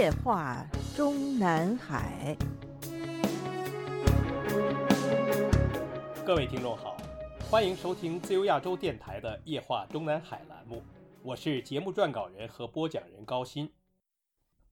夜话中南海。各位听众好，欢迎收听自由亚洲电台的《夜话中南海》栏目，我是节目撰稿人和播讲人高鑫。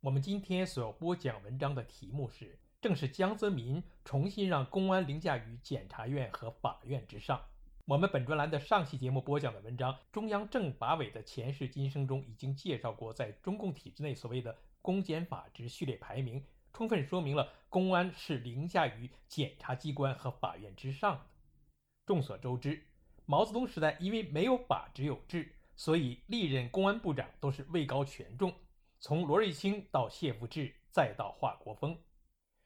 我们今天所要播讲文章的题目是：正是江泽民重新让公安凌驾于检察院和法院之上。我们本专栏的上期节目播讲的文章《中央政法委的前世今生》中已经介绍过，在中共体制内所谓的公检法之序列排名，充分说明了公安是凌驾于检察机关和法院之上的。众所周知，毛泽东时代因为没有法只有治，所以历任公安部长都是位高权重，从罗瑞卿到谢富治，再到华国锋。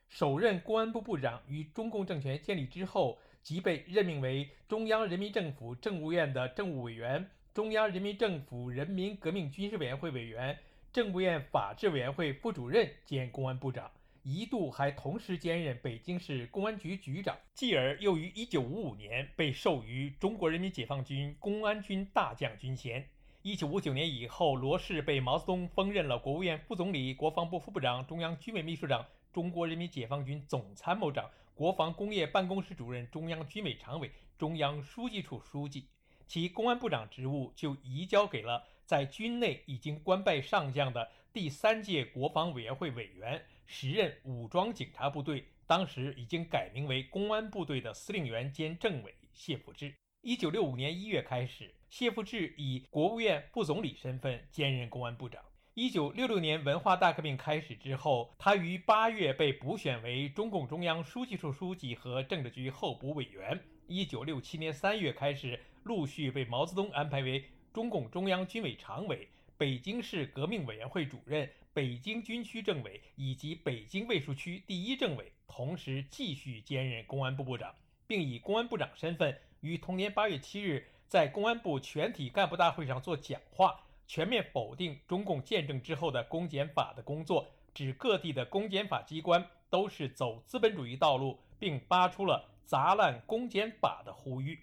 首任公安部部长于中共政权建立之后。即被任命为中央人民政府政务院的政务委员、中央人民政府人民革命军事委员会委员、政务院法制委员会副主任兼公安部长，一度还同时兼任北京市公安局局长。继而又于1955年被授予中国人民解放军公安军大将军衔。1959年以后，罗氏被毛泽东封任了国务院副总理、国防部副部长、中央军委秘书长、中国人民解放军总参谋长。国防工业办公室主任、中央军委常委、中央书记处书记，其公安部长职务就移交给了在军内已经官拜上将的第三届国防委员会委员、时任武装警察部队（当时已经改名为公安部队）的司令员兼政委谢富治。一九六五年一月开始，谢富治以国务院副总理身份兼任公安部长。一九六六年文化大革命开始之后，他于八月被补选为中共中央书记处书记和政治局候补委员。一九六七年三月开始，陆续被毛泽东安排为中共中央军委常委、北京市革命委员会主任、北京军区政委以及北京卫戍区第一政委，同时继续兼任公安部部长，并以公安部长身份于同年八月七日在公安部全体干部大会上做讲话。全面否定中共建政之后的公检法的工作，指各地的公检法机关都是走资本主义道路，并发出了砸烂公检法的呼吁。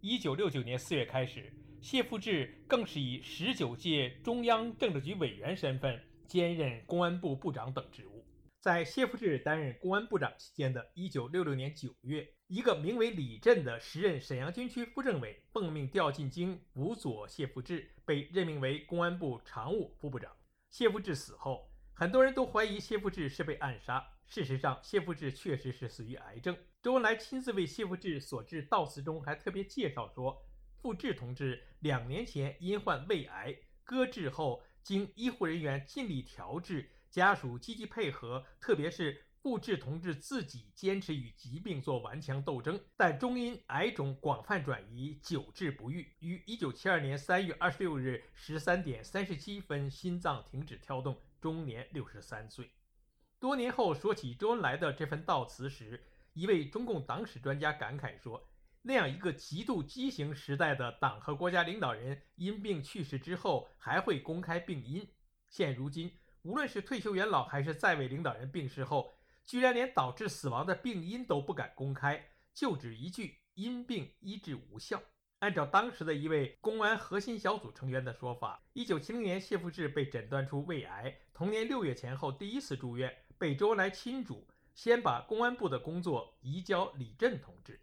一九六九年四月开始，谢富治更是以十九届中央政治局委员身份兼任公安部部长等职务。在谢富治担任公安部长期间的一九六六年九月，一个名为李振的时任沈阳军区副政委奉命调进京辅佐谢富治，被任命为公安部常务副部长。谢富治死后，很多人都怀疑谢富治是被暗杀。事实上，谢富治确实是死于癌症。周恩来亲自为谢富治所致悼词中还特别介绍说，傅志同志两年前因患胃癌搁置后，经医护人员尽力调治。家属积极配合，特别是傅志同志自己坚持与疾病做顽强斗争，但终因癌肿广泛转移，久治不愈，于一九七二年三月二十六日十三点三十七分心脏停止跳动，终年六十三岁。多年后说起周恩来的这份悼词时，一位中共党史专家感慨说：“那样一个极度畸形时代的党和国家领导人，因病去世之后还会公开病因。现如今。”无论是退休元老还是在位领导人病逝后，居然连导致死亡的病因都不敢公开，就只一句“因病医治无效”。按照当时的一位公安核心小组成员的说法，一九七零年谢富治被诊断出胃癌，同年六月前后第一次住院，被周恩来亲嘱先把公安部的工作移交李振同志。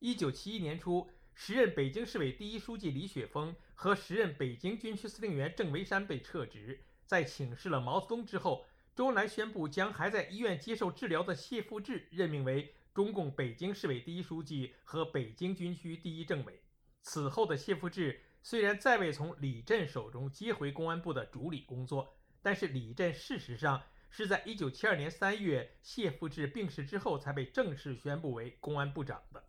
一九七一年初，时任北京市委第一书记李雪峰和时任北京军区司令员郑维山被撤职。在请示了毛泽东之后，周恩来宣布将还在医院接受治疗的谢富治任命为中共北京市委第一书记和北京军区第一政委。此后的谢富治虽然再未从李振手中接回公安部的主理工作，但是李振事实上是在1972年3月谢富治病逝之后才被正式宣布为公安部长的。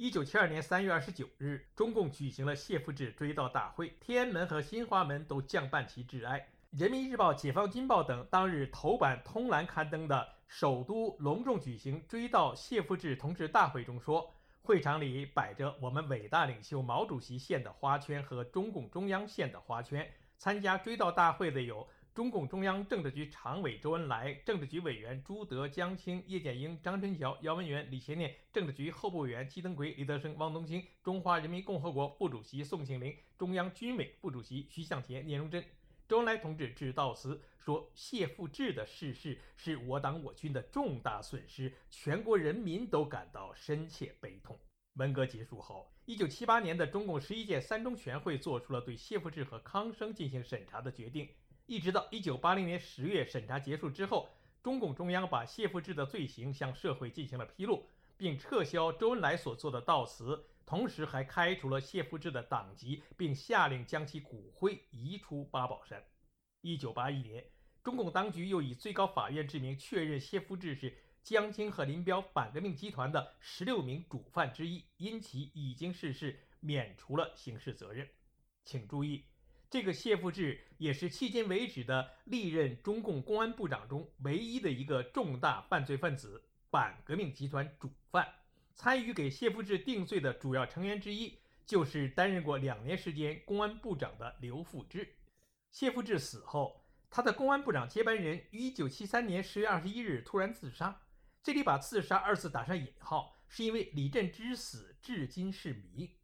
1972年3月29日，中共举行了谢富治追悼大会，天安门和新华门都降半旗致哀。人民日报、解放军报等当日头版通栏刊登的首都隆重举行追悼谢富治同志大会中说，会场里摆着我们伟大领袖毛主席献的花圈和中共中央献的花圈。参加追悼大会的有中共中央政治局常委周恩来、政治局委员朱德、江青、叶剑英、张春桥、姚文元、李先念、政治局候补委员季登奎、李德生、汪东兴、中华人民共和国副主席宋庆龄、中央军委副主席徐向前、聂荣臻。周恩来同志致悼词说：“谢富治的逝世是我党我军的重大损失，全国人民都感到深切悲痛。”文革结束后，一九七八年的中共十一届三中全会做出了对谢富治和康生进行审查的决定。一直到一九八零年十月审查结束之后，中共中央把谢富治的罪行向社会进行了披露，并撤销周恩来所做的悼词，同时还开除了谢富治的党籍，并下令将其骨灰移出八宝山。一九八一年，中共当局又以最高法院之名确认谢富治是。江青和林彪反革命集团的十六名主犯之一，因其已经逝世，免除了刑事责任。请注意，这个谢富治也是迄今为止的历任中共公安部长中唯一的一个重大犯罪分子，反革命集团主犯。参与给谢富治定罪的主要成员之一，就是担任过两年时间公安部长的刘富治。谢富治死后，他的公安部长接班人于一九七三年十月二十一日突然自杀。这里把“自杀”二字打上引号，是因为李振之死至今是谜。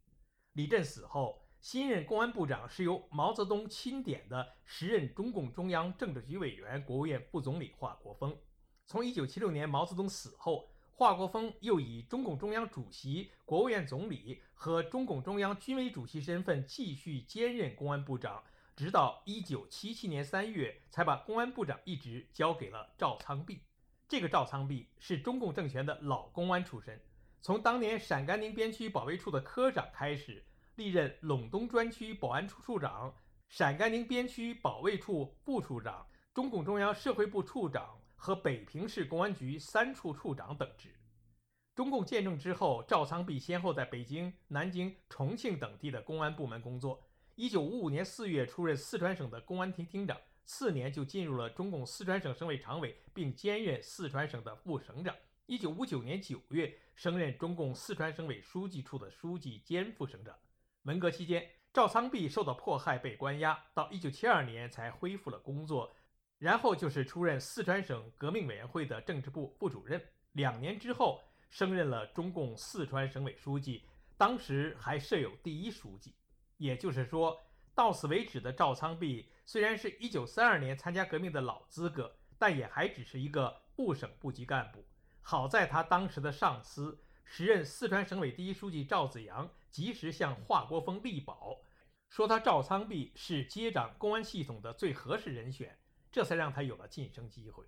李振死后，新任公安部长是由毛泽东钦点的时任中共中央政治局委员、国务院副总理华国锋。从1976年毛泽东死后，华国锋又以中共中央主席、国务院总理和中共中央军委主席身份继续兼任公安部长，直到1977年3月才把公安部长一职交给了赵苍弼。这个赵苍弼是中共政权的老公安出身，从当年陕甘宁边区保卫处的科长开始，历任陇东专区保安处处长、陕甘宁边区保卫处副处长、中共中央社会部处长和北平市公安局三处处长等职。中共建政之后，赵苍弼先后在北京、南京、重庆等地的公安部门工作。一九五五年四月出任四川省的公安厅厅长。次年就进入了中共四川省省委常委，并兼任四川省的副省长。一九五九年九月升任中共四川省委书记处的书记兼副省长。文革期间，赵苍弼受到迫害被关押，到一九七二年才恢复了工作。然后就是出任四川省革命委员会的政治部副主任。两年之后升任了中共四川省委书记，当时还设有第一书记。也就是说。到此为止的赵苍弼，虽然是一九三二年参加革命的老资格，但也还只是一个部省部级干部。好在他当时的上司，时任四川省委第一书记赵子阳，及时向华国锋力保，说他赵苍弼是接掌公安系统的最合适人选，这才让他有了晋升机会。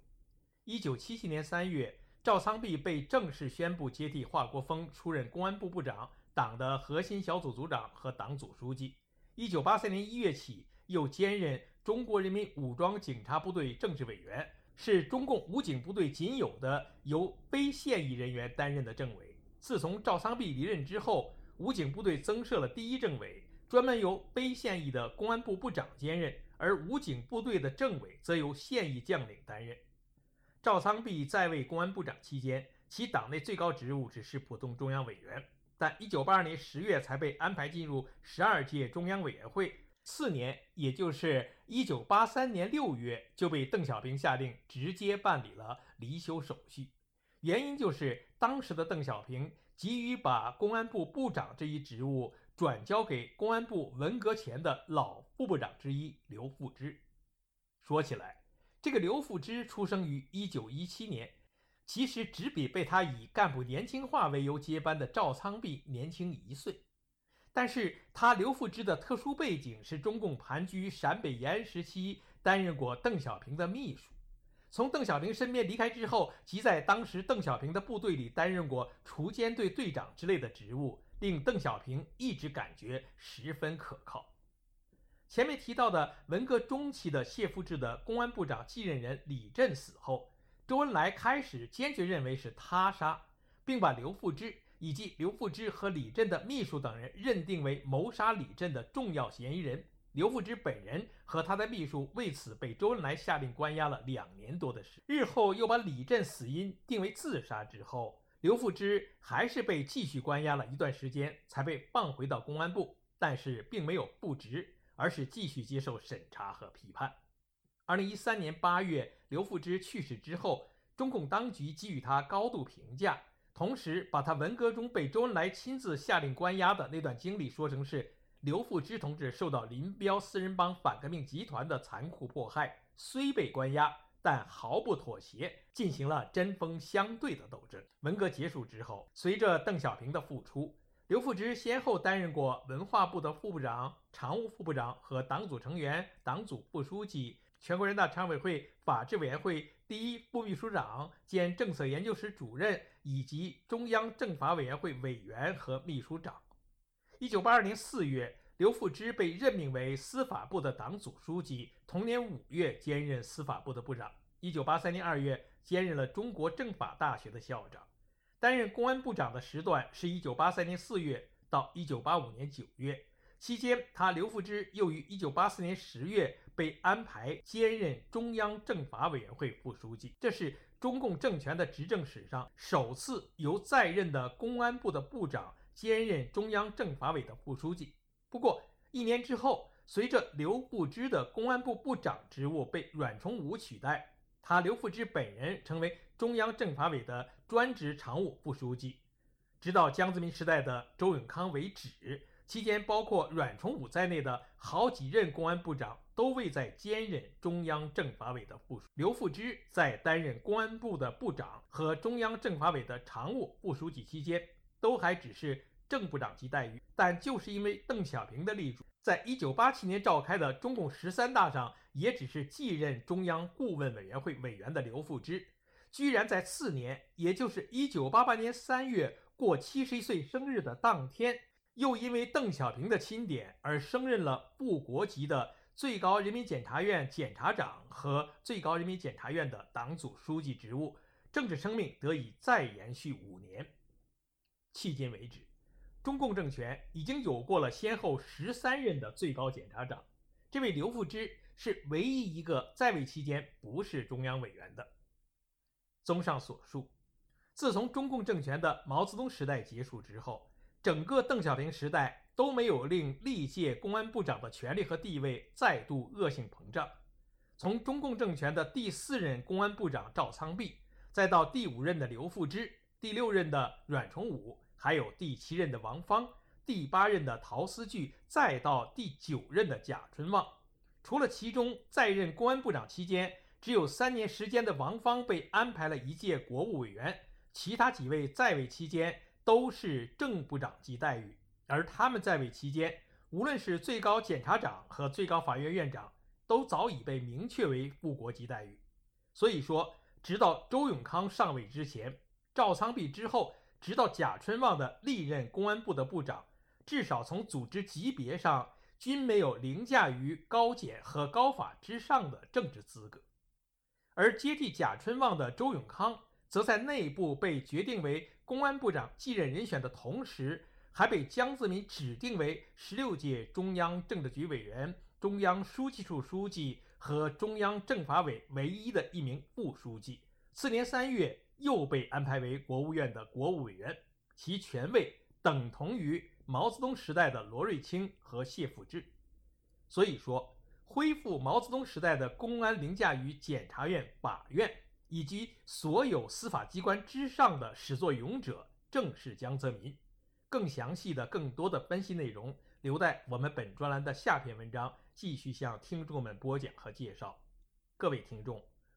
一九七七年三月，赵苍弼被正式宣布接替华国锋出任公安部部长、党的核心小组组长和党组书记。一九八三年一月起，又兼任中国人民武装警察部队政治委员，是中共武警部队仅有的由非现役人员担任的政委。自从赵苍弼离任之后，武警部队增设了第一政委，专门由非现役的公安部部长兼任，而武警部队的政委则由现役将领担任。赵苍弼在位公安部长期间，其党内最高职务只是普通中央委员。但一九八二年十月才被安排进入十二届中央委员会，次年，也就是一九八三年六月，就被邓小平下令直接办理了离休手续。原因就是当时的邓小平急于把公安部部长这一职务转交给公安部文革前的老副部长之一刘富之。说起来，这个刘富之出生于一九一七年。其实只比被他以干部年轻化为由接班的赵苍弼年轻一岁，但是他刘富之的特殊背景是中共盘踞陕北延安时期担任过邓小平的秘书，从邓小平身边离开之后，即在当时邓小平的部队里担任过锄奸队队长之类的职务，令邓小平一直感觉十分可靠。前面提到的文革中期的谢富治的公安部长继任人李振死后。周恩来开始坚决认为是他杀，并把刘富之以及刘富之和李振的秘书等人认定为谋杀李振的重要嫌疑人。刘富之本人和他的秘书为此被周恩来下令关押了两年多的时。日后又把李振死因定为自杀之后，刘富之还是被继续关押了一段时间，才被放回到公安部，但是并没有不职，而是继续接受审查和批判。二零一三年八月，刘富之去世之后，中共当局给予他高度评价，同时把他文革中被周恩来亲自下令关押的那段经历说成是刘富之同志受到林彪四人帮反革命集团的残酷迫害，虽被关押，但毫不妥协，进行了针锋相对的斗争。文革结束之后，随着邓小平的复出，刘富之先后担任过文化部的副部长、常务副部长和党组成员、党组副书记。全国人大常委会法制委员会第一副秘书长兼政策研究室主任，以及中央政法委员会委员和秘书长。一九八二年四月，刘富之被任命为司法部的党组书记，同年五月兼任司法部的部长。一九八三年二月，兼任了中国政法大学的校长。担任公安部长的时段是一九八三年四月到一九八五年九月。期间，他刘富之又于一九八四年十月被安排兼任中央政法委员会副书记，这是中共政权的执政史上首次由在任的公安部的部长兼任中央政法委的副书记。不过，一年之后，随着刘富之的公安部部长职务被阮崇武取代，他刘富之本人成为中央政法委的专职常务副书记，直到江泽民时代的周永康为止。期间，包括阮崇武在内的好几任公安部长都未在兼任中央政法委的副书。刘富之在担任公安部的部长和中央政法委的常务副书记期间，都还只是正部长级待遇。但就是因为邓小平的力主，在一九八七年召开的中共十三大上，也只是继任中央顾问委员会委员的刘富之，居然在次年，也就是一九八八年三月过七十一岁生日的当天。又因为邓小平的钦点而升任了部国级的最高人民检察院检察长和最高人民检察院的党组书记职务，政治生命得以再延续五年。迄今为止，中共政权已经有过了先后十三任的最高检察长，这位刘富之是唯一一个在位期间不是中央委员的。综上所述，自从中共政权的毛泽东时代结束之后。整个邓小平时代都没有令历届公安部长的权力和地位再度恶性膨胀。从中共政权的第四任公安部长赵苍弼，再到第五任的刘富之，第六任的阮崇武，还有第七任的王芳，第八任的陶思巨，再到第九任的贾春旺，除了其中在任公安部长期间只有三年时间的王芳被安排了一届国务委员，其他几位在位期间。都是正部长级待遇，而他们在位期间，无论是最高检察长和最高法院院长，都早已被明确为副国级待遇。所以说，直到周永康上位之前，赵苍弼之后，直到贾春旺的历任公安部的部长，至少从组织级别上均没有凌驾于高检和高法之上的政治资格。而接替贾春旺的周永康，则在内部被决定为。公安部长继任人选的同时，还被江泽民指定为十六届中央政治局委员、中央书记处书记和中央政法委唯一的一名副书记。次年三月，又被安排为国务院的国务委员，其权位等同于毛泽东时代的罗瑞卿和谢富治。所以说，恢复毛泽东时代的公安凌驾于检察院、法院。以及所有司法机关之上的始作俑者正是江泽民。更详细的、更多的分析内容，留待我们本专栏的下篇文章继续向听众们播讲和介绍。各位听众，